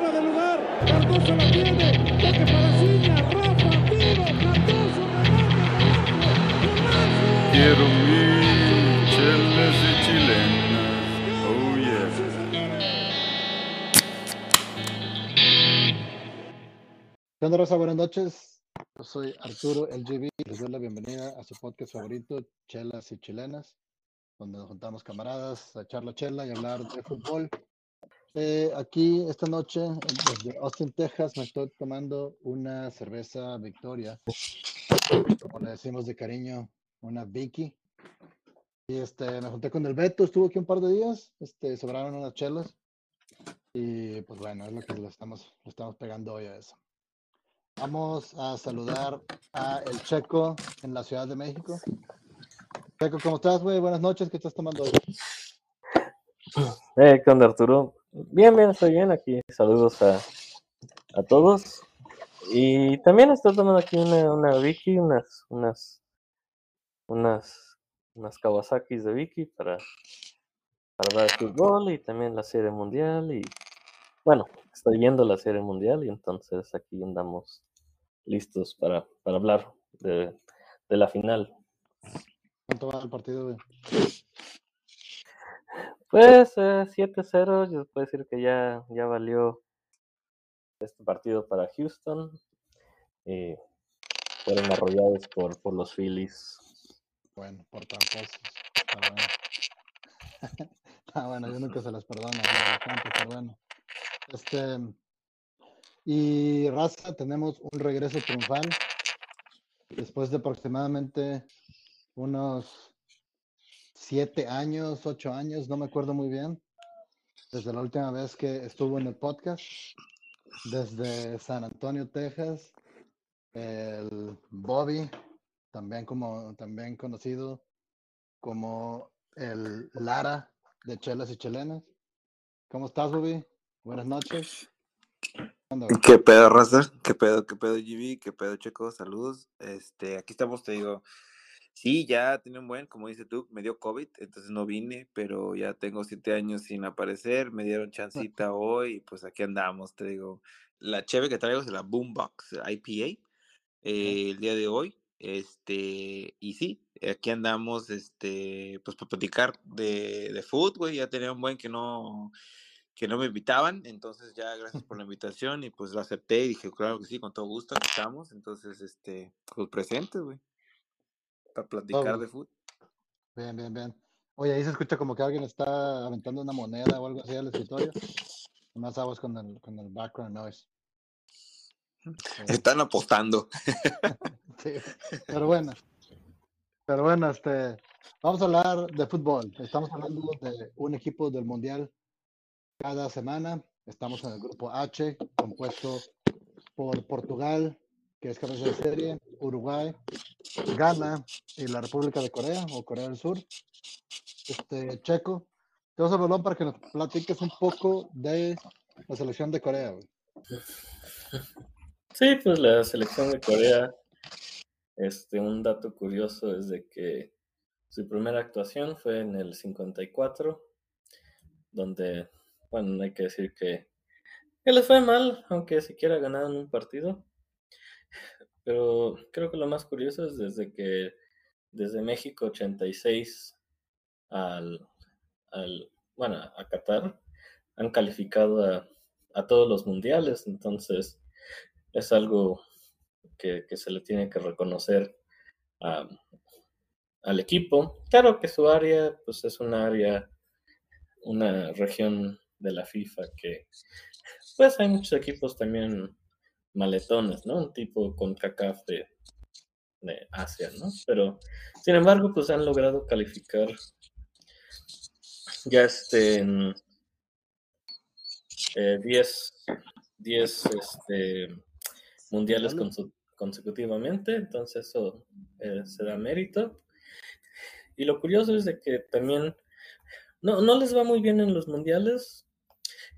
fuera de lugar. Cardoso la tiene. Toque para Ciña. Rafa, tiro. Cardoso, remate. Quiero mi chelas y chilenas. Oh yeah. ¿Qué onda, Rosa? Buenas noches. Yo soy Arturo LGB. Les doy la bienvenida a su podcast favorito, Chelas y Chilenas, donde nos juntamos camaradas a echar la chela y hablar de fútbol. Eh, aquí esta noche, desde Austin, Texas, me estoy tomando una cerveza Victoria, como le decimos de cariño, una Vicky. Y este, me junté con el Beto, estuvo aquí un par de días, este, sobraron unas chelas. Y pues bueno, es lo que le estamos, le estamos pegando hoy a eso. Vamos a saludar a el Checo en la Ciudad de México. Checo, ¿cómo estás, güey? Buenas noches, ¿qué estás tomando hoy? Eh, ¿qué onda, Arturo? Bien, bien, estoy bien aquí. Saludos a, a todos. Y también estoy tomando aquí una, una Vicky, unas, unas, unas, unas Kawasakis de Vicky para, para ver fútbol y también la serie mundial. Y bueno, estoy viendo la serie mundial y entonces aquí andamos listos para, para hablar de, de la final. ¿Cuánto va el partido? Pues eh, 7-0, yo puedo decir que ya, ya valió este partido para Houston. Y fueron arrollados por, por los Phillies. Bueno, por. Pero bueno. ah, bueno, yo nunca se las perdono, pero bueno. Este, y Raza, tenemos un regreso triunfal. Después de aproximadamente unos siete años, ocho años, no me acuerdo muy bien, desde la última vez que estuvo en el podcast, desde San Antonio, Texas, el Bobby, también como también conocido como el Lara de Chelas y Chelenas. ¿Cómo estás, Bobby? Buenas noches. ¿Qué pedo, Raza? ¿Qué pedo, qué pedo, GB? ¿Qué pedo, Checo? Saludos. Este, aquí estamos, te digo. Sí, ya tenía un buen, como dice tú, me dio COVID, entonces no vine, pero ya tengo siete años sin aparecer, me dieron chancita hoy, y pues aquí andamos, te digo. La cheve que traigo es la Boombox IPA, eh, el día de hoy, este, y sí, aquí andamos, este, pues para platicar de, de food, güey, ya tenía un buen que no, que no me invitaban, entonces ya gracias por la invitación y pues lo acepté y dije, claro que sí, con todo gusto, aquí estamos, entonces, este, pues presentes, güey, para platicar güey. de fútbol. Bien, bien, bien. Oye, ahí se escucha como que alguien está aventando una moneda o algo así al escritorio. Más aguas con el, con el background noise. Sí, Están apostando. sí. Pero bueno. Pero bueno, este, vamos a hablar de fútbol. Estamos hablando de un equipo del Mundial cada semana. Estamos en el grupo H, compuesto por Portugal, que es cabeza de serie, Uruguay, Ghana y la República de Corea o Corea del Sur. Este, Checo, te vas a balón para que nos platiques un poco de la selección de Corea. güey. Sí, pues la selección de Corea, este, un dato curioso es de que su primera actuación fue en el 54, donde, bueno, hay que decir que, que les fue mal, aunque siquiera ganaron un partido. Pero creo que lo más curioso es desde que, desde México 86 al, al bueno, a Qatar, han calificado a, a todos los mundiales, entonces es algo que, que se le tiene que reconocer a- al equipo. Claro que su área, pues es un área, una región de la FIFA que, pues hay muchos equipos también maletones, ¿no? Un tipo con CACAF de, de Asia, ¿no? Pero, sin embargo, pues han logrado calificar ya este, en eh, 10, 10 este, mundiales consecutivamente, entonces eso eh, se da mérito. Y lo curioso es de que también no, no les va muy bien en los mundiales,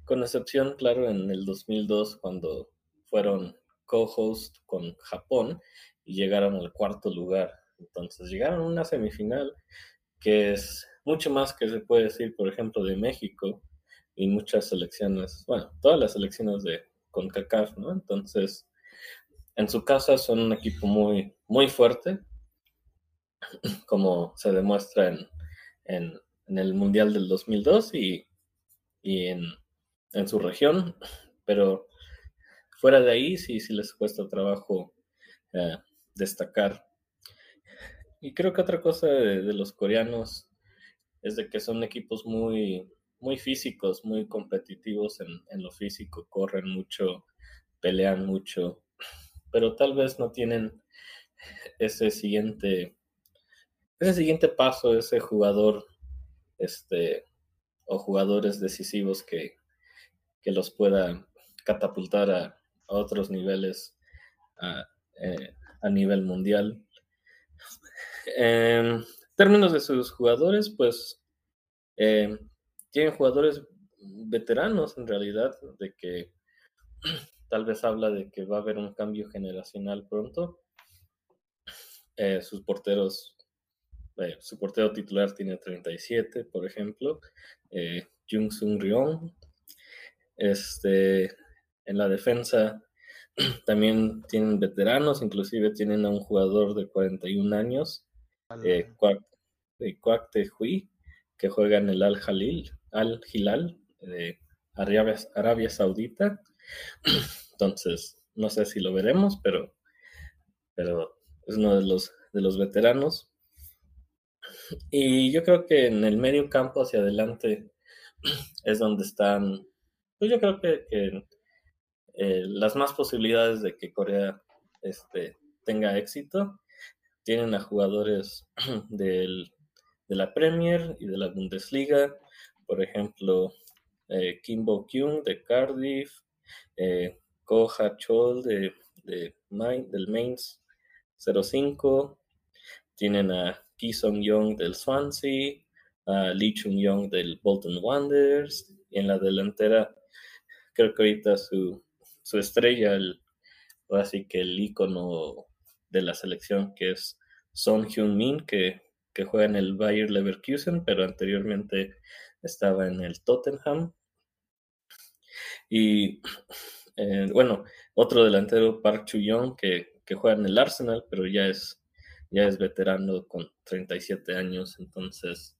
con excepción, claro, en el 2002 cuando fueron co-host con Japón y llegaron al cuarto lugar. Entonces llegaron a una semifinal que es mucho más que se puede decir, por ejemplo, de México y muchas selecciones, bueno, todas las selecciones de CONCACAF, ¿no? Entonces, en su casa son un equipo muy, muy fuerte, como se demuestra en, en, en el Mundial del 2002 y, y en, en, su región, pero fuera de ahí sí, sí les cuesta trabajo eh, destacar. Y creo que otra cosa de, los coreanos es de que son equipos muy, muy físicos, muy competitivos en, en lo físico, corren mucho, pelean mucho, pero tal vez no tienen ese siguiente, ese siguiente paso, ese jugador, este, o jugadores decisivos que, que los pueda catapultar a, otros niveles a, eh, a, nivel mundial. En términos de sus jugadores, pues eh, tienen jugadores veteranos en realidad, de que tal vez habla de que va a haber un cambio generacional pronto. Eh, sus porteros, su portero titular tiene 37, por ejemplo, Jung Sung Ryong. Este, en la defensa también tienen veteranos, inclusive tienen a un jugador de 41 años, eh, Te Hui, que juega en el Al Jalil, Al Hilal de Arabia, Arabia Saudita. Entonces, no sé si lo veremos, pero, pero es uno de los, de los veteranos. Y yo creo que en el medio campo hacia adelante es donde están, pues yo creo que, que eh, las más posibilidades de que Corea este, tenga éxito. Tienen a jugadores del, de la Premier y de la Bundesliga, por ejemplo, eh, Kimbo Kyung de Cardiff, eh, Ko Ha Chol de, de Main, del Mainz 05, tienen a Ki Song Young del Swansea, a Lee Chung Young del Bolton Wanderers, y en la delantera creo que su, su estrella, el, así que el icono de la selección que es Son Hyun Min, que, que juega en el Bayer Leverkusen, pero anteriormente estaba en el Tottenham. Y eh, bueno, otro delantero, Park Chu-young, que, que, juega en el Arsenal, pero ya es, ya es veterano con 37 años, entonces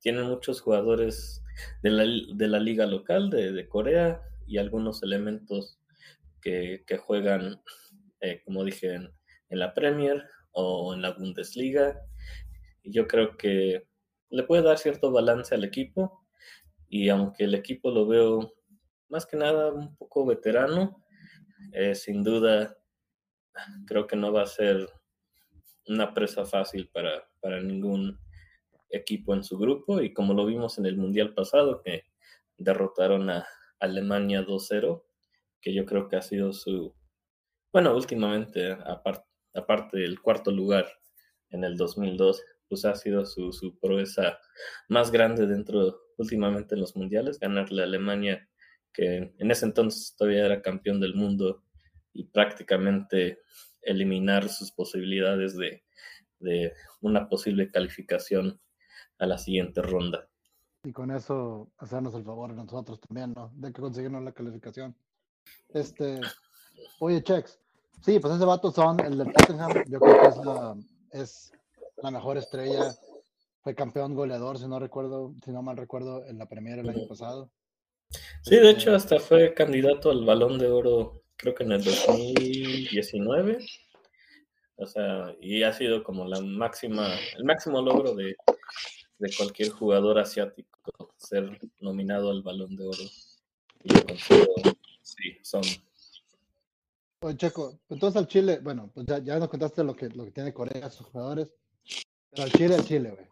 tienen muchos jugadores de la, de la liga local de, de, Corea y algunos elementos que, juegan, eh, como dije, en, la Premier o en la Bundesliga. Yo creo que le puede dar cierto balance al equipo y aunque el equipo lo veo más que nada un poco veterano, eh, sin duda creo que no va a ser una presa fácil para, para ningún equipo en su grupo y como lo vimos en el Mundial pasado que derrotaron a Alemania 2-0, que yo creo que ha sido su, bueno, últimamente, aparte, aparte del cuarto lugar en el 2002, pues ha sido su, su proeza más grande dentro, últimamente en los mundiales, ganarle a Alemania, que en ese entonces todavía era campeón del mundo, y prácticamente eliminar sus posibilidades de, de una posible calificación a la siguiente ronda. Y con eso hacernos el favor a nosotros también, ¿no? De que conseguirnos la calificación. Este, oye, Chex, sí, pues ese vato son el del Tottenham, yo creo que es la, es la mejor estrella, fue campeón goleador, si no recuerdo, si no mal recuerdo, en la Premier el año pasado. Sí, de hecho hasta fue candidato al Balón de Oro, creo que en el 2019. O sea, y ha sido como la máxima, el máximo logro de, de cualquier jugador asiático ser nominado al Balón de Oro. Y yo considero, sí, son. Oye, Checo, entonces al Chile, bueno, pues ya, ya nos contaste lo que, lo que tiene Corea, sus jugadores, pero al Chile, al Chile, güey.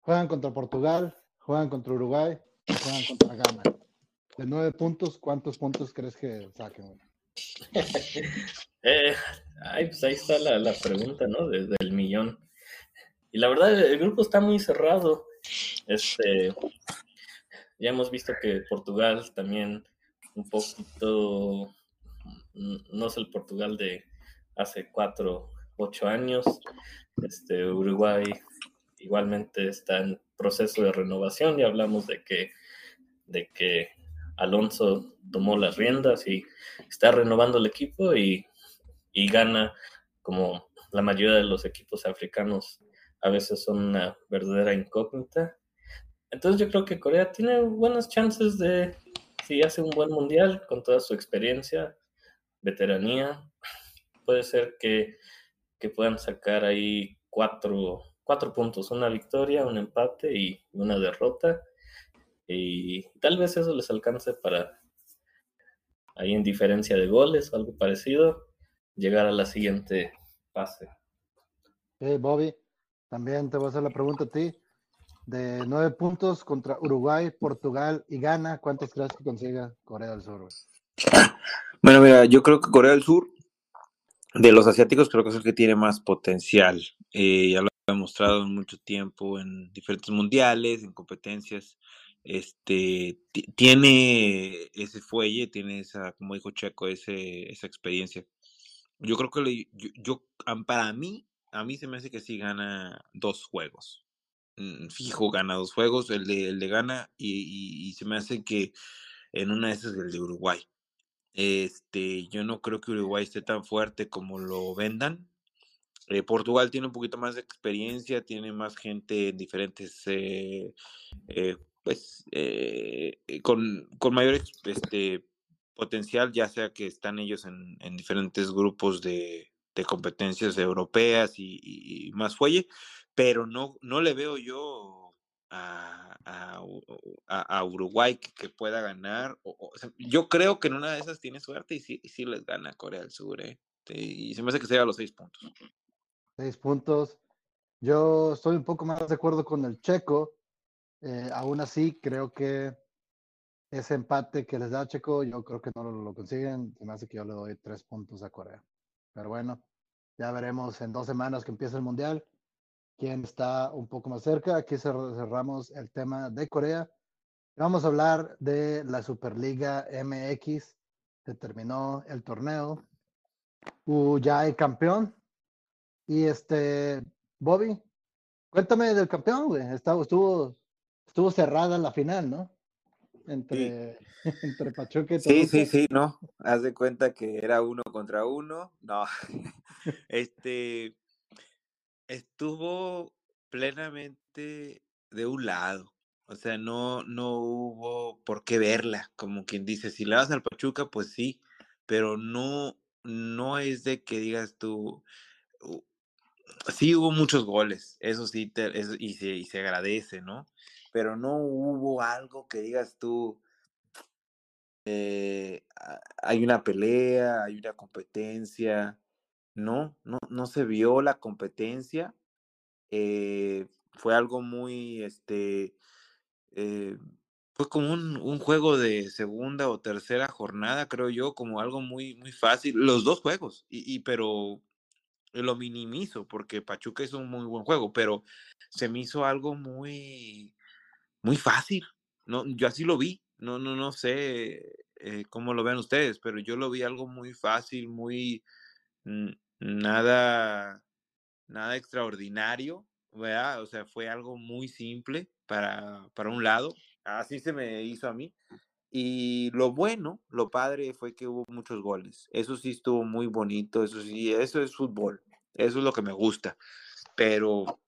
Juegan contra Portugal, juegan contra Uruguay, juegan contra Ghana. De nueve puntos, ¿cuántos puntos crees que saquen, güey? eh, ay, pues ahí está la, la pregunta, ¿no? Desde el millón. Y la verdad, el grupo está muy cerrado. Este, ya hemos visto que Portugal también un poquito, no es el Portugal de hace cuatro, ocho años. Este, Uruguay igualmente está en proceso de renovación y hablamos de que de que Alonso tomó las riendas y está renovando el equipo y, y gana como la mayoría de los equipos africanos a veces son una verdadera incógnita. Entonces yo creo que Corea tiene buenas chances de, si hace un buen mundial con toda su experiencia, veteranía, puede ser que, que puedan sacar ahí cuatro, cuatro puntos, una victoria, un empate y una derrota. Y tal vez eso les alcance para, ahí en diferencia de goles o algo parecido, llegar a la siguiente fase. Sí, Bobby, también te voy a hacer la pregunta a ti. De nueve puntos contra Uruguay, Portugal y Ghana, ¿cuántos crees que consiga Corea del Sur? Bueno, mira, yo creo que Corea del Sur, de los asiáticos, creo que es el que tiene más potencial. Eh, ya lo ha demostrado en mucho tiempo en diferentes mundiales, en competencias. Este ti- tiene ese fuelle, tiene esa, como dijo Checo, ese, esa experiencia. Yo creo que le- yo, yo- para mí, a mí se me hace que sí gana dos juegos. Mm, Fijo, gana dos juegos, el de, el de gana, y, y- se me hace que en una de esas el de Uruguay. Este, yo no creo que Uruguay esté tan fuerte como lo vendan. Eh, Portugal tiene un poquito más de experiencia, tiene más gente en diferentes, eh, eh, pues, con, con mayor este, potencial, ya sea que están ellos en, en diferentes grupos de, de competencias europeas y, más fuelle, pero no, no le veo yo a, a a- Uruguay que, pueda ganar. o- yo creo que en una de esas tiene suerte y sí, sí les gana Corea del Sur, ¿eh? Y se me hace que sea los seis puntos. Seis puntos. Yo estoy un poco más de acuerdo con el Checo. eh, aún así, creo que ese empate que les da Checo, yo creo que no lo, lo consiguen. Se me hace que yo le doy tres puntos a Corea. Pero bueno, ya veremos en dos semanas que empieza el Mundial quién está un poco más cerca. Aquí cer- cerramos el tema de Corea. Vamos a hablar de la Superliga MX. Se terminó el torneo. Uh, ya hay campeón. Y este, Bobby, cuéntame del campeón, güey. Estuvo, estuvo cerrada la final, ¿no? Entre, entre Pachuca y Sí, Toluca. sí, sí, no. Haz de cuenta que era uno contra uno. No. Este estuvo plenamente de un lado. O sea, no, no hubo por qué verla. Como quien dice, si le vas al Pachuca, pues sí, pero no, no es de que digas tú. "Uh, Sí hubo muchos goles, eso sí, te- eso- y, se, y se agradece, ¿no? Pero no hubo algo que digas tú, eh, hay una pelea, hay una competencia. No, no, no se vio la competencia. eh, fue algo muy, este, eh, fue como un, un juego de segunda o tercera jornada, creo yo, como algo muy, muy fácil. Los dos juegos, y, y pero lo minimizo porque Pachuca hizo un muy buen juego, pero se me hizo algo muy, muy fácil. No, yo así lo vi. No, no, no sé eh, cómo lo ven ustedes, pero yo lo vi algo muy fácil, muy nada, nada extraordinario, ¿verdad? O sea, fue algo muy simple para, para un lado. Así se me hizo a mí. Y lo bueno, lo padre fue que hubo muchos goles. Eso sí estuvo muy bonito, eso sí, eso es fútbol. Eso es lo que me gusta. Pero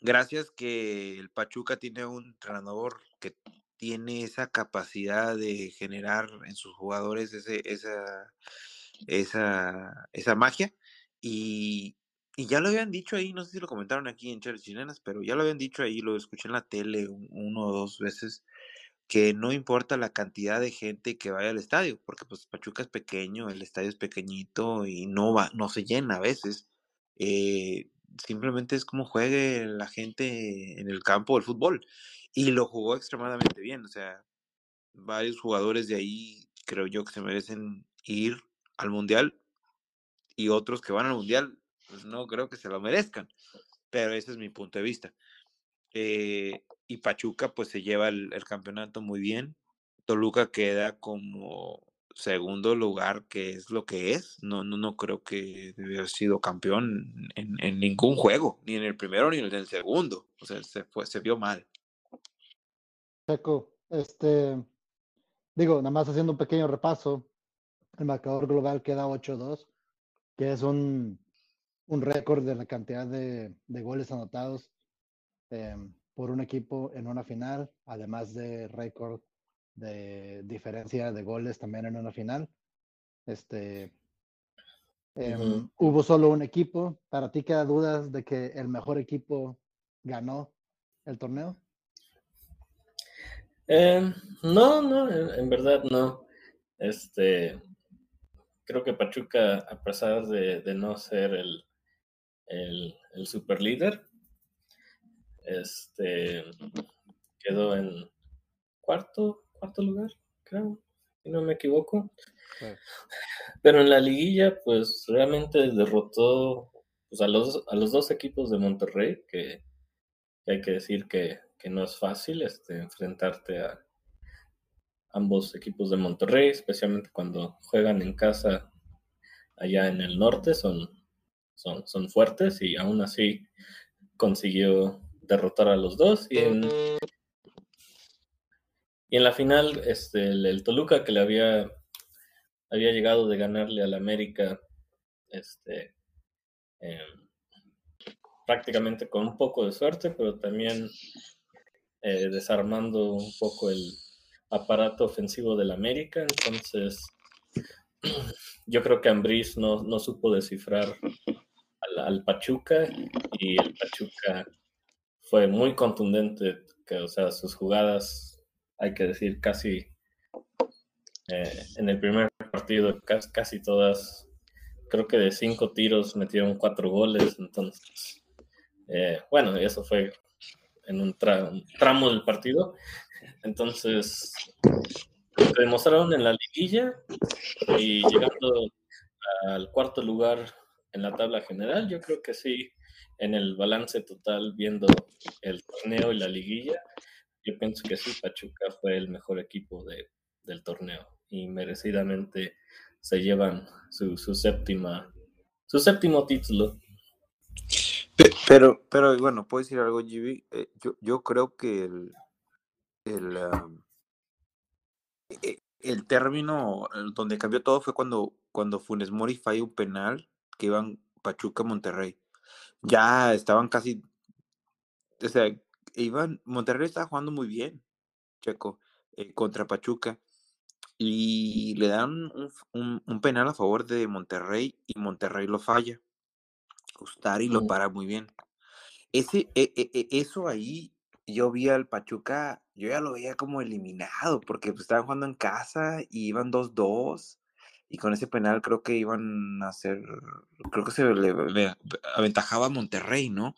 gracias que el Pachuca tiene un entrenador que tiene esa capacidad de generar en sus jugadores ese, esa, esa, esa magia. Y, y ya lo habían dicho ahí, no sé si lo comentaron aquí en Charles Chilenas, pero ya lo habían dicho ahí, lo escuché en la tele un- uno o dos veces, que no importa la cantidad de gente que vaya al estadio, porque pues Pachuca es pequeño, el estadio es pequeñito y no va, no se llena a veces. Eh, simplemente es como juegue la gente en el campo del fútbol. Y lo jugó extremadamente bien. O sea, varios jugadores de ahí creo yo que se merecen ir al mundial y otros que van al mundial, pues no creo que se lo merezcan. Pero ese es mi punto de vista. Eh, y Pachuca pues se lleva el, el campeonato muy bien. Toluca queda como segundo lugar, que es lo que es. No, no, no creo que haber sido campeón en, en ningún juego, ni en el primero ni en el segundo. O sea, se, fue, se vio mal. Checo, Este, digo, nada más haciendo un pequeño repaso, el marcador global queda 8-2, que es un, un récord de la cantidad de, de goles anotados eh, por un equipo en una final, además de récord de diferencia de goles también en una final. Este, em. Hubo solo un equipo. ¿Para ti queda dudas de que el mejor equipo ganó el torneo? Eh, no, no, en, en verdad no. Este, creo que Pachuca, a pesar de, de no ser el, el, el super líder, este, quedó en cuarto, cuarto lugar, creo, si no me equivoco. Sí. Pero en la liguilla, pues realmente derrotó pues, a, los, a los dos equipos de Monterrey, que, que hay que decir que, que no es fácil este, enfrentarte a ambos equipos de Monterrey, especialmente cuando juegan en casa allá en el norte, son, son, son fuertes y aún así consiguió derrotar a los dos. Y en, y en la final, este, el, Toluca que le había, había llegado de ganarle al América, este, eh, prácticamente con un poco de suerte, pero también eh, desarmando un poco el aparato ofensivo del América. Entonces, yo creo que Ambriz no, no supo descifrar al, al, Pachuca y el Pachuca fue muy contundente, que, o sea, sus jugadas, hay que decir, casi eh, en el primer partido, casi, todas, creo que de cinco tiros metieron cuatro goles, entonces, eh, bueno, eso fue en un, un, tramo del partido, entonces, que demostraron en la liguilla y llegando al cuarto lugar en la tabla general, yo creo que sí, en el balance total, viendo el torneo y la liguilla, yo pienso que sí, Pachuca fue el mejor equipo de, del torneo y merecidamente se llevan su, su séptima, su séptimo título. Pero, pero bueno, puedo decir algo, GB. Eh, yo, yo creo que el, el, um, el término donde cambió todo fue cuando, cuando Funes Mori falló un penal que iban Pachuca Monterrey. Ya estaban casi. O sea, iban. Monterrey estaba jugando muy bien, Checo, eh, contra Pachuca. Y le dan un, un, un, penal a favor de Monterrey y Monterrey lo falla. Ustari lo para muy bien. Ese, e, e, eso ahí, yo vi al Pachuca, yo ya lo veía como eliminado, porque pues, estaban jugando en casa y iban 2-2. Y con ese penal creo que iban a hacer, creo que se le, le, aventajaba a Monterrey, ¿no?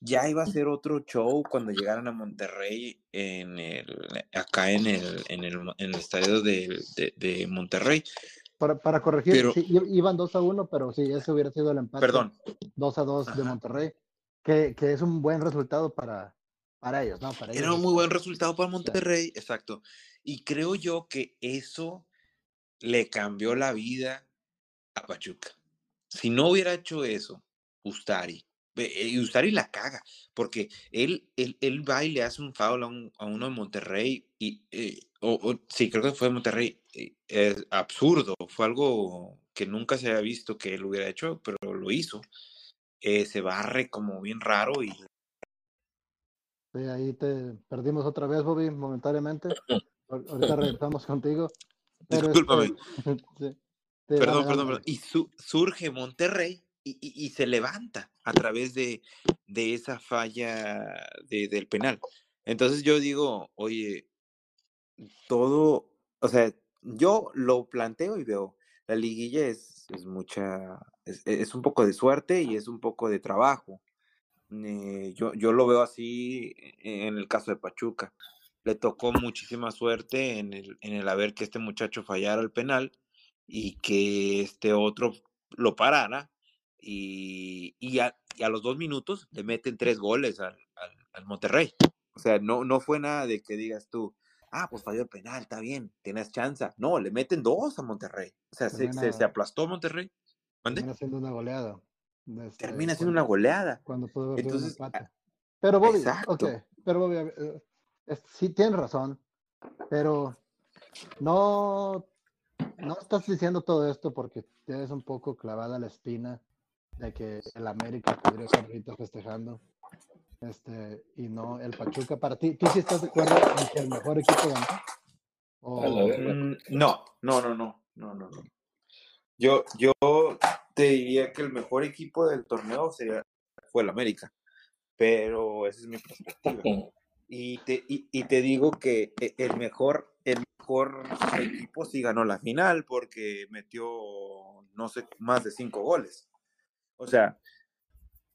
Ya iba a ser otro show cuando llegaran a Monterrey en el, acá en el, en el, en el estadio de, de, de Monterrey. Para, para corregir, pero, sí, iban 2 a 1, pero sí, ese hubiera sido el empate. Perdón. 2 a 2 de Monterrey, que, que, es un buen resultado para, para ellos, ¿no? Para Era ellos. un muy buen resultado para Monterrey, sí. exacto. Y creo yo que eso le cambió la vida a Pachuca. Si no hubiera hecho eso, Ustari, y Ustari la caga, porque él, él, él va y le hace un foul a, un, a uno de Monterrey, y, eh, o, o, sí, creo que fue de Monterrey, eh, es absurdo, fue algo que nunca se había visto que él hubiera hecho, pero lo hizo. Eh, se barre como bien raro y... Sí, ahí te perdimos otra vez, Bobby, momentáneamente. Ahorita regresamos contigo. Pero Discúlpame. Este, sí, sí, perdón, perdón, perdón. Y su, surge Monterrey y, y, se levanta a través de, de esa falla de, del penal. Entonces yo digo, oye, todo, o sea, yo lo planteo y veo, la liguilla es, es mucha, es, un poco de suerte y es un poco de trabajo. Eh, yo, yo lo veo así en el caso de Pachuca le tocó muchísima suerte en el, en el haber que este muchacho fallara el penal y que este otro lo parara y, y, a, y a, los dos minutos le meten tres goles al, al, al, Monterrey. O sea, no, no fue nada de que digas tú, ah, pues falló el penal, está bien, tienes chance. No, le meten dos a Monterrey. O sea, se, se, se, aplastó Monterrey. ¿Mande? Termina siendo una goleada. Este, Termina siendo cuando, una goleada. Cuando pudo haber Entonces, un empate. Pero Bobby, exacto. pero Bobby, eh, sí tienes razón. Pero no, no estás diciendo todo esto porque tienes un poco clavada la espina de que el América podría estar ahorita festejando. Este, y no el Pachuca. Para ti, ¿tú sí estás de acuerdo en que el mejor equipo ganó? O-. Mm, No, no, no, no, no, no, no. Yo, yo te diría que el mejor equipo del torneo sería, fue el América, pero esa es mi perspectiva. Y te, y, y te digo que e- el mejor, el mejor equipo sí ganó la final porque metió, no sé, más de cinco goles. O sea,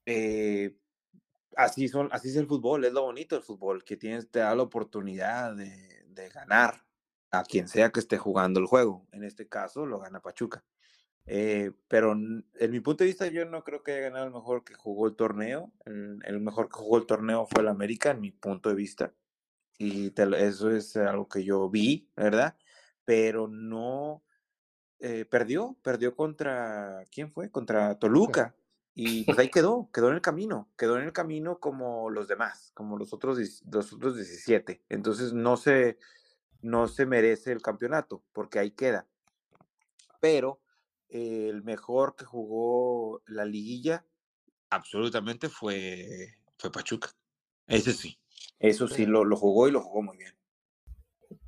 eh, así, son, así es el fútbol, es lo bonito del fútbol, que tienes, te da la oportunidad de, ganar a quien sea que esté jugando el juego. En este caso lo gana Pachuca. Eh, pero en mi punto de vista yo no creo que haya ganado el mejor que jugó el torneo. El, mejor que jugó el torneo fue el América, en mi punto de vista. Y te eso es algo que yo vi, ¿verdad? Pero no eh, perdió, perdió contra, ¿quién fue? Contra Toluca. Y pues ahí quedó, quedó en el camino, quedó en el camino como los demás, como los otros, los otros 17. Entonces no se, no se merece el campeonato, porque ahí queda. Pero eh, el mejor que jugó la liguilla, absolutamente fue, fue Pachuca. Ese sí. Eso sí, lo, lo jugó y lo jugó muy bien.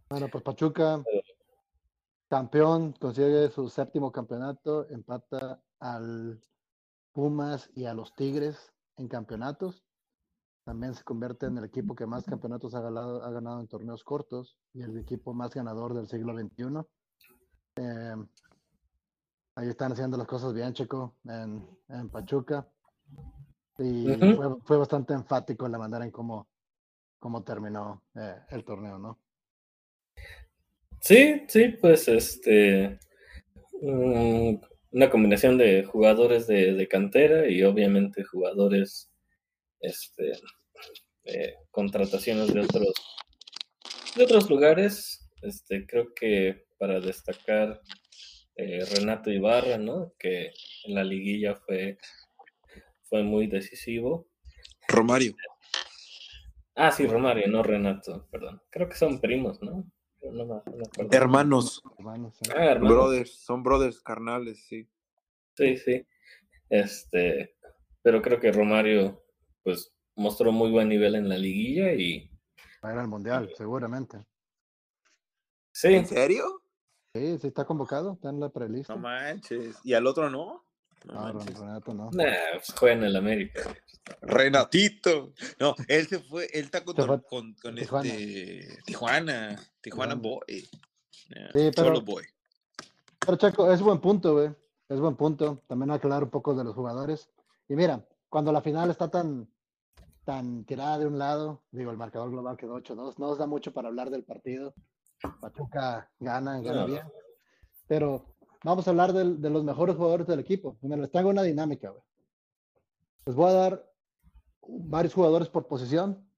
Bueno, pues Pachuca, campeón, consigue su séptimo campeonato, empata al Pumas y a los Tigres en campeonatos. También se convierte en el equipo que más campeonatos ha ganado, ha ganado en torneos cortos y el equipo más ganador del siglo XXI. Eh, ahí están haciendo las cosas bien, Checo, en, en Pachuca. Y fue, fue bastante enfático en la manera en cómo, cómo terminó eh, el torneo, ¿no? Sí, sí, pues este. mm, una combinación de jugadores de, de cantera y obviamente jugadores. Este. eh, contrataciones de otros. De otros lugares. Este, creo que para destacar eh, Renato Ibarra, ¿no? Que en la liguilla fue. Fue muy decisivo. Romario. Ah, sí, Romario, no Renato, perdón. Creo que son primos, ¿no? No no. Hermanos, Hermanos, ¿eh? Ah, hermano. brothers, son brothers carnales, sí. Sí, sí. Este, pero creo que Romario, pues, mostró muy buen nivel en la liguilla y Va a ir al Mundial, seguramente. sí, ¿En serio? Sí, sí está convocado, está en la prelista. No manches. ¿Y al otro no? No. Renato no. nah, pues, juega en el América. Renatito. No, él se fue, él está con, fue con, con Tijuana. este Tijuana, Tijuana Tijuana. Boy. Yeah, Sí, pero- Solo Boy. Pero Checo, es buen punto, güey. Es buen punto. También aclarar un poco de los jugadores. Y mira, cuando la final está tan, tan tirada de un lado, digo, el marcador global quedó 8-2, no nos da mucho para hablar del partido. Pachuca gana, gana No. bien. Pero vamos a hablar del- de los mejores jugadores del equipo. Me les traigo una dinámica, güey. Les voy a dar varios jugadores por posición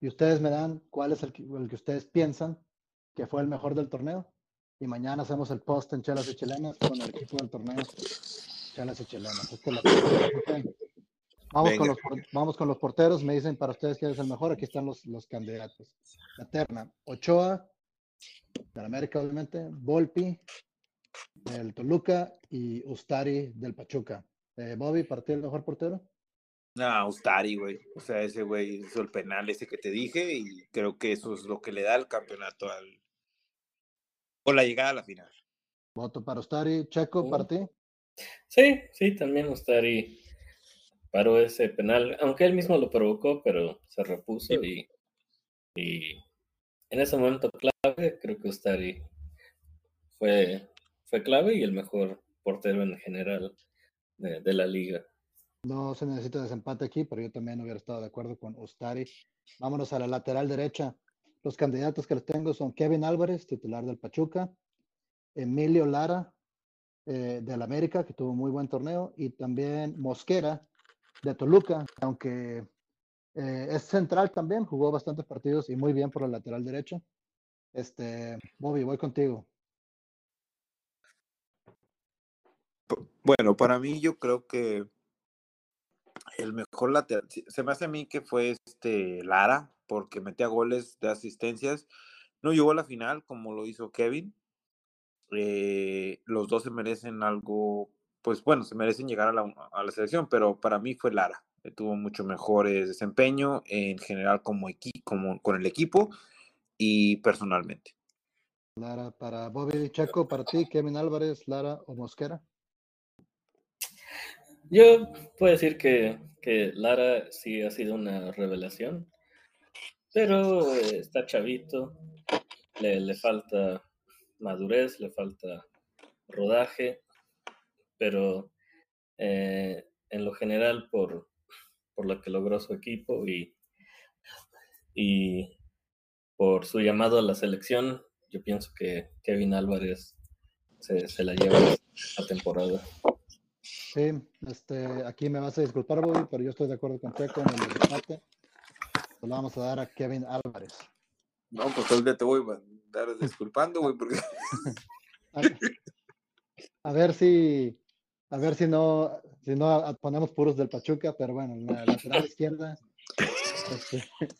y ustedes me dan cuál es el que, el que ustedes piensan que fue el mejor del torneo. Y mañana hacemos el post en Chelas y Chilenas con el equipo del torneo Chelas y Chilenas. Esta es la-. Vamos, con Venga. los, por- vamos con los porteros. Me dicen para ustedes quién es el mejor. Aquí están los, los candidatos. La terna. Ochoa, del América, obviamente. Volpi, del Toluca. Y Ustari, del Pachuca. Eh, Bobby, ¿para ti el mejor portero? No, Ustari, güey. O sea, ese güey hizo el penal ese que te dije y creo que eso es lo que le da el campeonato al. O la llegada a la final. Voto para Ustari. Checo, Uh. para ti. Sí, sí, también Ustari paró ese penal, aunque él mismo lo provocó, pero se repuso y, y en ese momento clave, creo que Ustari fue, fue clave y el mejor portero en general de, de la liga. No se necesita desempate aquí, pero yo también hubiera estado de acuerdo con Ustari. Vámonos a la lateral derecha. Los candidatos que les tengo son Kevin Álvarez, titular del Pachuca, Emilio Lara, eh, del América, que tuvo muy buen torneo, y también Mosquera, de Toluca, aunque eh, es central también, jugó bastantes partidos y muy bien por la lateral derecha. Este, Bobby, voy contigo. Bueno, para mí yo creo que el mejor lateral, se me hace a mí que fue este Lara, porque metía goles de asistencias, no llegó a la final como lo hizo Kevin. Eh, los dos se merecen algo, pues bueno, se merecen llegar a la, a la selección, pero para mí fue Lara. Eh, tuvo mucho mejor desempeño en general como, como con el equipo y personalmente. Lara, para Bobby Checo, para ti, Kevin Álvarez, Lara o Mosquera. Yo puedo decir que, que Lara sí ha sido una revelación, pero eh, está chavito, le, le falta madurez, le falta rodaje, pero eh, en lo general por, por lo que logró su equipo y, y por su llamado a la selección, yo pienso que Kevin Álvarez se, se la lleva a temporada. Sí, este, aquí me vas a disculpar, Bobby, pero yo estoy de acuerdo con Checo en el desempate. Se lo vamos a dar a Kevin Álvarez. No, pues el día te voy a dar disculpando, güey, porque... A, ver si, a ver si no, si no ponemos puros del Pachuca, pero bueno, en la lateral izquierda, este,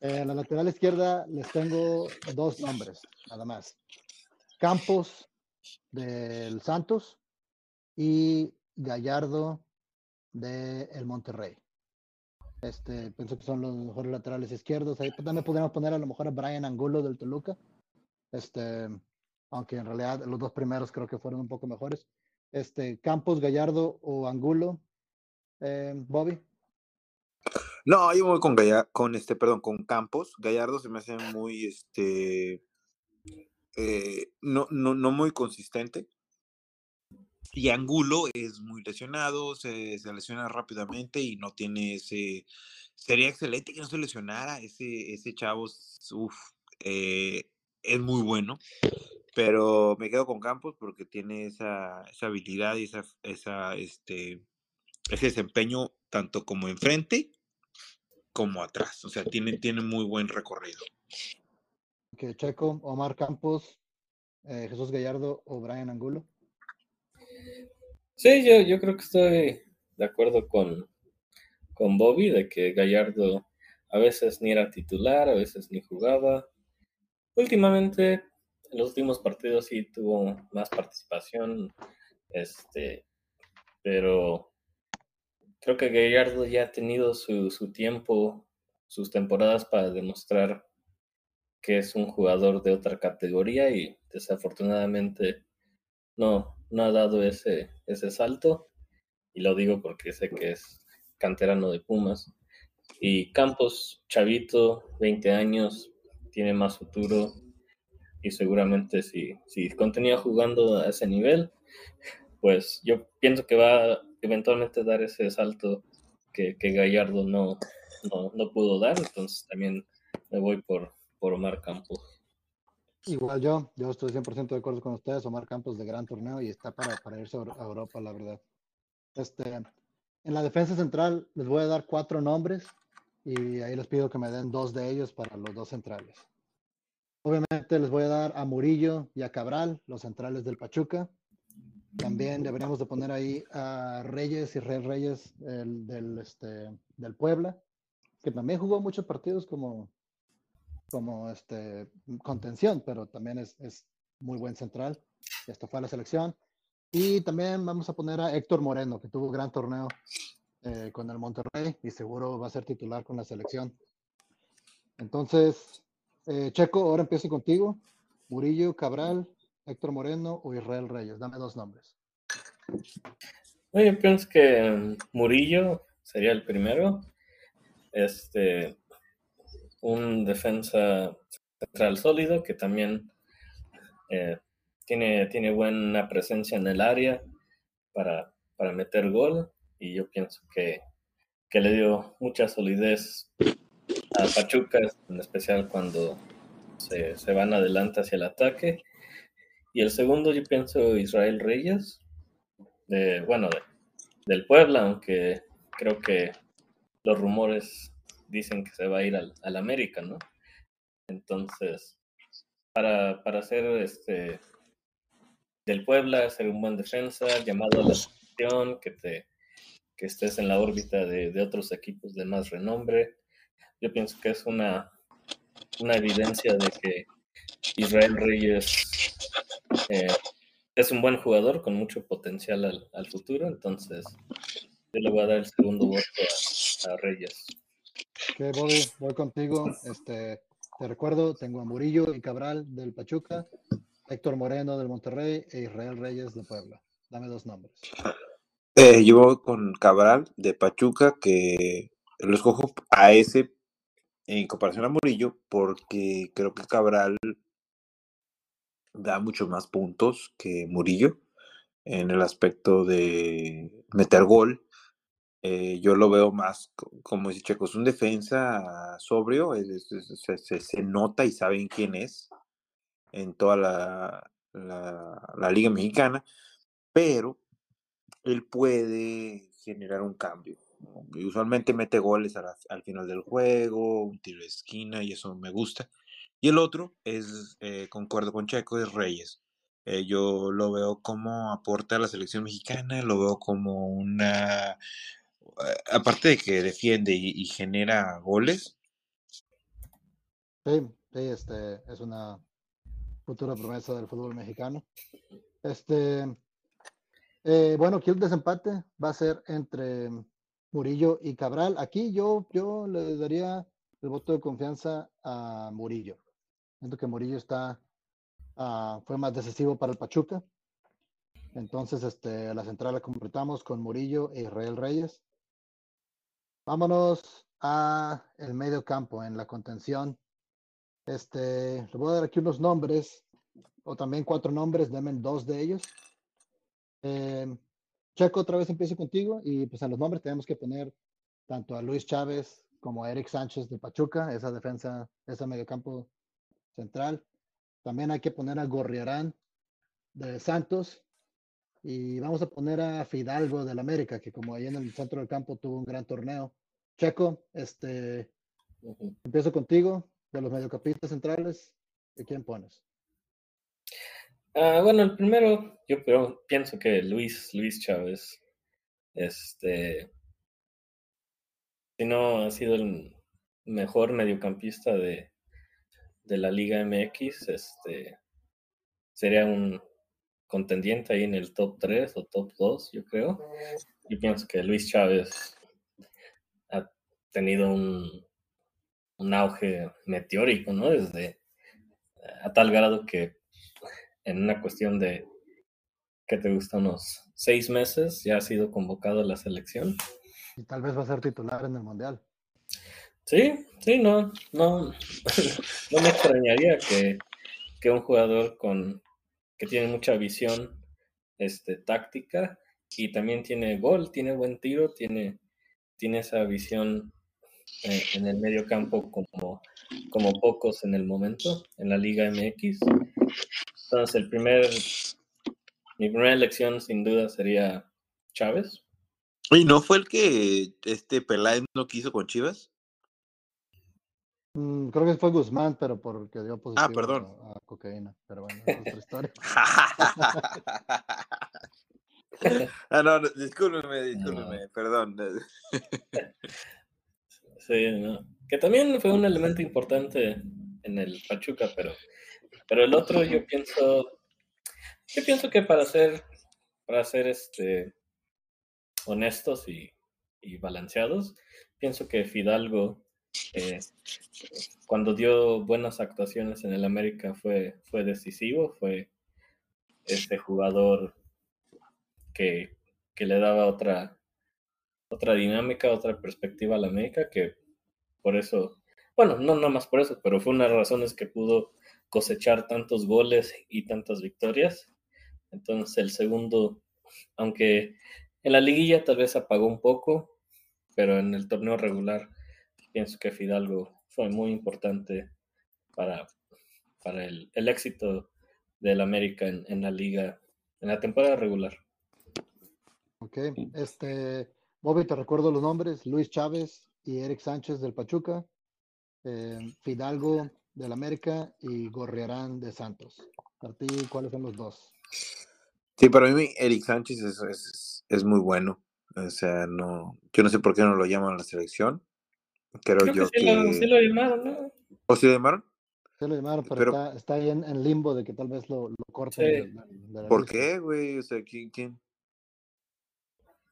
en la lateral izquierda les tengo dos nombres, nada más. Campos del Santos y Gallardo del el Monterrey. Este, pienso que son los mejores laterales izquierdos. Ahí también podríamos poner a lo mejor a Brian Angulo del Toluca. Este, aunque en realidad los dos primeros creo que fueron un poco mejores. Este, Campos, Gallardo o Angulo. Eh, Bobby. No, yo voy con Gallardo, con este, perdón, con Campos. Gallardo se me hace muy, este, eh, no, no, no muy consistente. Y Angulo es muy lesionado, se, se lesiona rápidamente y no tiene ese. Sería excelente que no se lesionara. Ese, ese chavo, eh, es muy bueno. Pero me quedo con Campos porque tiene esa, esa habilidad y esa, esa, este, ese desempeño tanto como enfrente como atrás. O sea, tiene, tiene muy buen recorrido. Checo, Omar Campos, eh, Jesús Gallardo o Brian Angulo. Sí, yo, yo creo que estoy de acuerdo con, con Bobby de que Gallardo a veces ni era titular, a veces ni jugaba. Últimamente, en los últimos partidos sí tuvo más participación, este, pero creo que Gallardo ya ha tenido su, su tiempo, sus temporadas para demostrar que es un jugador de otra categoría y desafortunadamente no, no ha dado ese, ese salto. Y lo digo porque sé que es canterano de Pumas. Y Campos, chavito, 20 años, tiene más futuro. Y seguramente si, si continúa jugando a ese nivel, pues yo pienso que va a eventualmente dar ese salto que, que Gallardo no, no, no pudo dar. Entonces también me voy por, por Omar Campos. Igual yo, yo estoy 100% de acuerdo con ustedes. Omar Campos de gran torneo y está para, para irse a Euro- a Europa, la verdad. Este, en la defensa central les voy a dar cuatro nombres y ahí les pido que me den dos de ellos para los dos centrales. Obviamente les voy a dar a Murillo y a Cabral, los centrales del Pachuca. También deberíamos de poner ahí a Reyes y Rey Reyes el, del, este, del Puebla, que también jugó muchos partidos como, como este, contención, pero también es, es muy buen central. Esto fue la selección. Y también vamos a poner a Héctor Moreno, que tuvo gran torneo eh, con el Monterrey y seguro va a ser titular con la selección. Entonces, eh, Checo, ahora empiezo contigo. Murillo, Cabral, Héctor Moreno o Israel Reyes. Dame dos nombres. No, Yo pienso que Murillo sería el primero. Este, un defensa central sólido que también eh, tiene, tiene buena presencia en el área para, para meter gol. Y yo pienso que, que le dio mucha solidez a Pachuca, en especial cuando se, se van adelante hacia el ataque. Y el segundo, yo pienso Israel Reyes, de, bueno, de- del Puebla, aunque creo que los rumores dicen que se va a ir al, al América, ¿no? Entonces, para, para ser este del Puebla, ser un buen defensa, llamado a la selección, que te que estés en la órbita de, de otros equipos de más renombre. Yo pienso que es una, una evidencia de que Israel Reyes eh, es un buen jugador con mucho potencial al, al, futuro, entonces yo le voy a dar el segundo voto a Reyes. Voy contigo. Este, te recuerdo, tengo a Murillo y Cabral del Pachuca, Héctor Moreno del Monterrey e Israel Reyes de Puebla. Dame dos nombres. Eh, yo voy con Cabral de Pachuca, que lo escojo a ese en comparación a Murillo, porque creo que Cabral da muchos más puntos que Murillo en el aspecto de meter gol. Eh, yo lo veo más como si Checo es un defensa sobrio, se, nota y saben quién es en toda la, la, Liga Mexicana, pero él puede generar un cambio. Usualmente mete goles al final del juego, un tiro de esquina, y eso me gusta. Y el otro es, eh, concuerdo con Checo, es Reyes. Eh, yo lo veo como aporta a la selección mexicana, lo veo como una... Aparte de que defiende y, genera goles, Sí, sí, este, es una futura promesa del fútbol mexicano. Este, eh, bueno, aquí el desempate va a ser entre Murillo y Cabral. Aquí yo, yo le daría el voto de confianza a Murillo. Siento que Murillo está, ah, fue más decisivo para el Pachuca. Entonces, este, la central la completamos con Murillo e Israel Reyes. Vámonos a el medio campo en la contención. Este, le voy a dar aquí unos nombres, o también cuatro nombres, denme dos de ellos. Eh, Checo, otra vez empiezo contigo y pues en los nombres tenemos que poner tanto a Luis Chávez como a Eric Sánchez de Pachuca, esa defensa, ese mediocampo central. También hay que poner a Gorriarán de Santos y vamos a poner a Fidalgo del América, que como ahí en el centro del campo tuvo un gran torneo. Checo, este, Uh -huh. empiezo contigo, de los mediocampistas centrales, ¿de quién pones? Uh, bueno, el primero, yo pero, pienso que Luis, Luis Chávez, este, si no ha sido el mejor mediocampista de, de la Liga MX, este, sería un contendiente ahí en el top 3 o top 2, yo creo. Yo pienso que Luis Chávez ha tenido un, un auge meteórico, ¿no? Desde a tal grado que en una cuestión de, ¿qué te gusta? Unos seis meses ya ha sido convocado a la selección. Y tal vez va a ser titular en el Mundial. Sí, sí, no, no, no me extrañaría que, que un jugador con que tiene mucha visión este, táctica y también tiene gol, tiene buen tiro, tiene, tiene esa visión eh, en el medio campo como, como pocos en el momento en la Liga MX. Entonces, el primer, mi primera elección sin duda sería Chávez. ¿Y no fue el que este Peláez no quiso con Chivas? Mm, creo que fue Guzmán, pero porque dio positivo Ah, perdón. A, a, cocaína. Pero bueno, es otra historia. ah, no, no, discúlpeme, discúlpeme, no. perdón. sí, no. Que también fue un elemento importante en el Pachuca, pero, pero el otro yo pienso, yo pienso que para ser, para ser este, honestos y, y balanceados, pienso que Fidalgo eh, cuando dio buenas actuaciones en el América fue, fue decisivo, fue este jugador que, que, le daba otra, otra dinámica, otra perspectiva a la América, que por eso, bueno, no nada más por eso, pero fue una de las razones que pudo cosechar tantos goles y tantas victorias. Entonces el segundo, aunque en la liguilla tal vez apagó un poco, pero en el torneo regular pienso que Fidalgo fue muy importante para, para el, el éxito del América en, en, la liga, en la temporada regular. Ok, este, Bobby, te recuerdo los nombres, Luis Chávez y Eric Sánchez del Pachuca, eh, Fidalgo del América y Gorriarán de Santos. Para ti, ¿cuáles son los dos? Sí, para mí Eric Sánchez es, es, es muy bueno. O sea, no, yo no sé por qué no lo llaman a la selección. Creo, Creo yo que, que... Lo, sí lo llamaron, ¿no? ¿O sí lo llamaron? Se lo llamaron, pero, Pero- está, está ahí en, en limbo de que tal vez lo, lo corten. Sí. de- de- de la ¿Por lista. qué, güey? O sea, ¿quién? quién?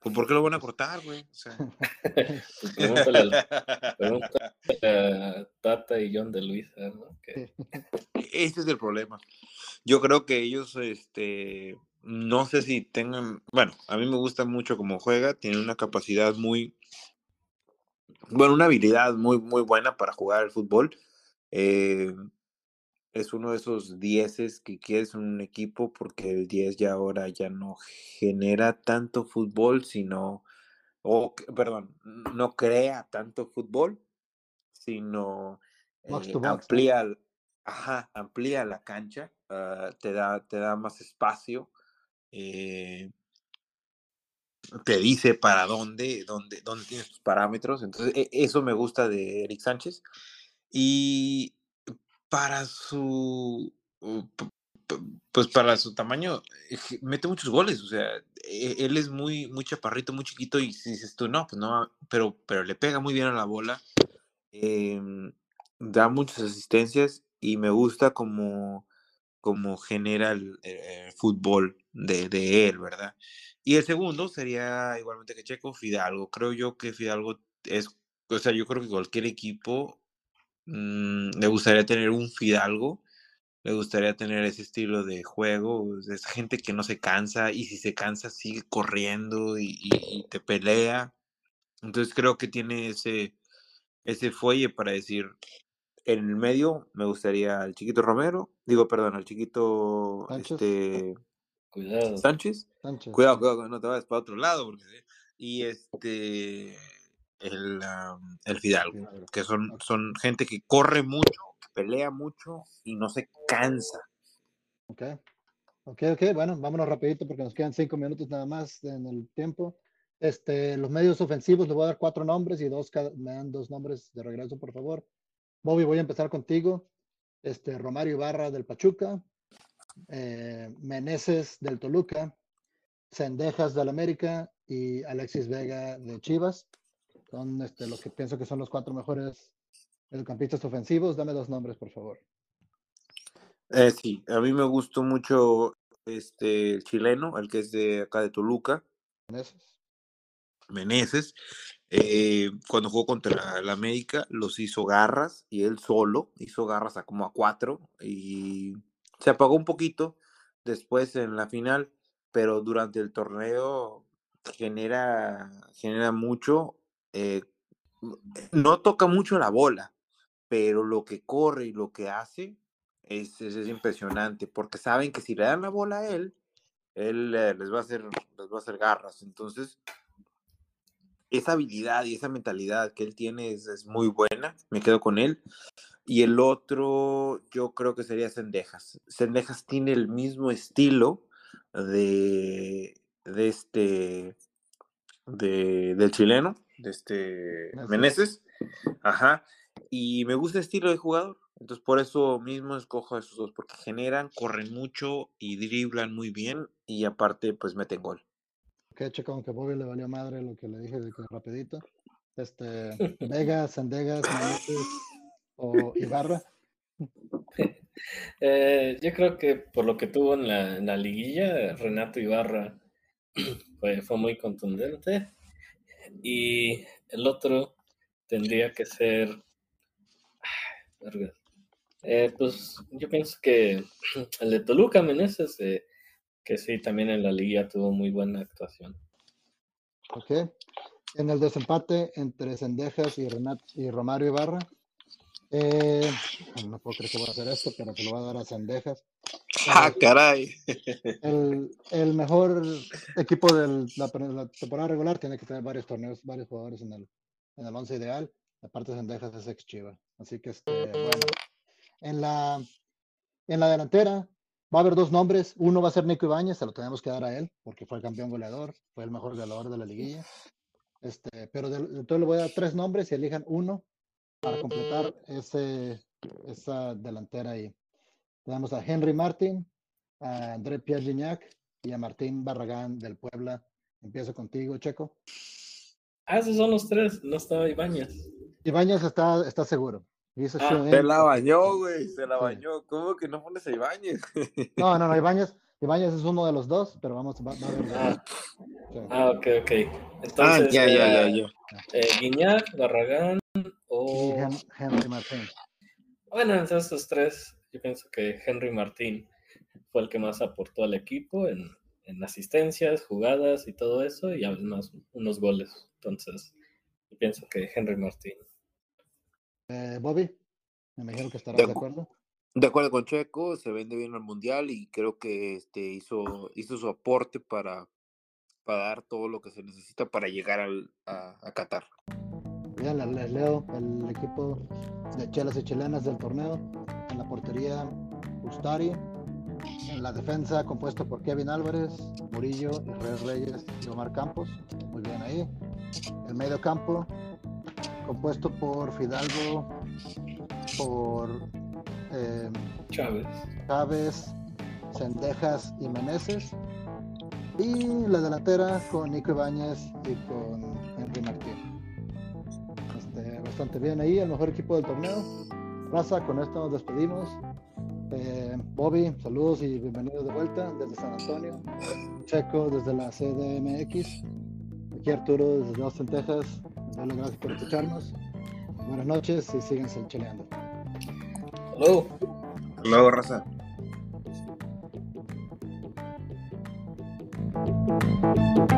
Pues, ¿Por qué lo van a cortar, güey? O sea... Pues pregúntale, al- pregúntale a Tata y John de Luisa, ¿no? Que- Ese es el problema. Yo creo que ellos, este, no sé si tengan, bueno, a mí me gusta mucho cómo juega, tiene una capacidad muy, bueno, una habilidad muy, muy buena para jugar al fútbol. Eh, es uno de esos dieces que quieres en un equipo porque el 10 ya ahora ya no genera tanto fútbol, sino, o, perdón, no crea tanto fútbol, sino eh, amplía, ajá, amplía la cancha, ah, te, da, te da más espacio, eh, te dice para dónde, dónde, dónde tienes tus parámetros. Entonces, e- eso me gusta de Eric Sánchez. Y para su, uh, pues para su tamaño, eh, mete muchos goles. O sea, e- él es muy, muy chaparrito, muy chiquito. Y si dices tú, no, pues no, pero, pero le pega muy bien a la bola. em, da muchas asistencias y me gusta como, como genera el, el fútbol de, de él, ¿verdad? Y el segundo sería igualmente que Checo, Fidalgo. Creo yo que Fidalgo es, o sea, yo creo que cualquier equipo mm, le gustaría tener un Fidalgo, le gustaría tener ese estilo de juego, esa gente que no se cansa y si se cansa sigue corriendo y, y- y te pelea. Entonces creo que tiene ese, ese fuelle para decir, en el medio me gustaría al chiquito Romero, digo, perdón, al chiquito Sánchez. este, Cuidado. Sánchez. Sánchez. Cuidado, cuidado, no te vayas para otro lado. Porque... Y este, el, el Fidalgo, que son, son gente que corre mucho, que pelea mucho y no se cansa. Ok. Ok, ok, bueno, vámonos rapidito porque nos quedan cinco minutos nada más en el tiempo. Este, los medios ofensivos, le voy a dar cuatro nombres y dos, cada- me dan dos nombres de regreso, por favor. Bobby, voy a empezar contigo. Este, Romario Ibarra del Pachuca, eh, Meneses del Toluca, Cendejas del América y Alexis Vega de Chivas. Son este, los que pienso que son los cuatro mejores mediocampistas ofensivos. Dame dos nombres, por favor. Eh, sí, a mí me gustó mucho este, el chileno, el que es de acá de Toluca, Meneses. Meneses. eh, cuando jugó contra el América, los hizo garras y él solo hizo garras a como a cuatro y se apagó un poquito después en la final, pero durante el torneo genera, genera mucho. eh, no toca mucho la bola, pero lo que corre y lo que hace es, es, es impresionante, porque saben que si le dan la bola a él, él eh, les va a hacer, les va a hacer garras. Entonces, esa habilidad y esa mentalidad que él tiene es, es muy buena. Me quedo con él. Y el otro, yo creo que sería Sendejas. Sendejas tiene el mismo estilo de, de este, de, del chileno, de este Meneses. Ajá. Y me gusta el estilo de jugador. Entonces, por eso mismo escojo a esos dos, porque generan, corren mucho y driblan muy bien. Y aparte, pues meten gol. Que checo, aunque Bobby le valió madre lo que le dije de que rapidito. Este, Vega, Sendegas, Meneses o Ibarra. Eh, yo creo que por lo que tuvo en la, en la liguilla, Renato Ibarra fue, fue muy contundente. Y el otro tendría que ser. Ay. Eh, pues yo pienso que el de Toluca Meneses, eh, que sí, también en la liguilla tuvo muy buena actuación. Ok. En el desempate entre Sendejas y, Renat y Romario Ibarra. eh, no puedo creer que voy a hacer esto, pero se lo voy a dar a Sendejas. ¡Ah, caray! El, el mejor equipo de la, la temporada regular tiene que tener varios torneos, varios jugadores en el, en el once ideal. Aparte de Sendejas es ex Chiva. Así que, este, bueno. En la, en la delantera va a haber dos nombres. Uno va a ser Nico Ibáñez, se lo tenemos que dar a él, porque fue el campeón goleador, fue el mejor goleador de la liguilla. Este, pero de, entonces le voy a dar tres nombres y elijan uno para completar ese, esa delantera ahí. Tenemos a Henry Martin, a André Pierre Gignac y a Martín Barragán del Puebla. Empiezo contigo, Checo. Ah, esos son los tres, no estaba Ibáñez. Ibáñez está, está seguro. Hizo Ah, Se in. la bañó, güey, se la Sí. bañó. ¿Cómo que no pones a Ibáñez? No, no, no, Ibáñez, Ibáñez es uno de los dos, pero vamos, va, va a dos. Ah, Sí. ah, ok, ok. Ah, Entonces, ya, ya, era, ya, ya. eh, Guiñac, Barragán o... Hen- Henry Martín. Bueno, entre esos tres, yo pienso que Henry Martín fue el que más aportó al equipo en, en asistencias, jugadas y todo eso, y además unos goles. Entonces, yo pienso que Henry Martín. Eh, Bobby, me imagino que estarás De de acu- acuerdo. De acuerdo con Checo, se vende bien al mundial y creo que este hizo, hizo su aporte para, para dar todo lo que se necesita para llegar al, a, a Qatar. Bien, les, les leo el equipo de chelas y chilenas del torneo. En la portería, Ustari. En la defensa, compuesto por Kevin Álvarez, Murillo, Israel Reyes y Omar Campos. Muy bien ahí. El medio campo, compuesto por Fidalgo, por eh, Chávez. Chávez, Sendejas y Meneses. Y la delantera con Nico Ibáñez y con Henry Martín. Este, bastante bien ahí, el mejor equipo del torneo. Raza, con esto nos despedimos. Eh, Bobby, saludos y bienvenido de vuelta desde San Antonio. Checo desde la CDMX. Aquí Arturo desde Austin, Texas. Les doy las gracias por escucharnos. Buenas noches y síganse cheleando. Hello. Luego, raza. Thank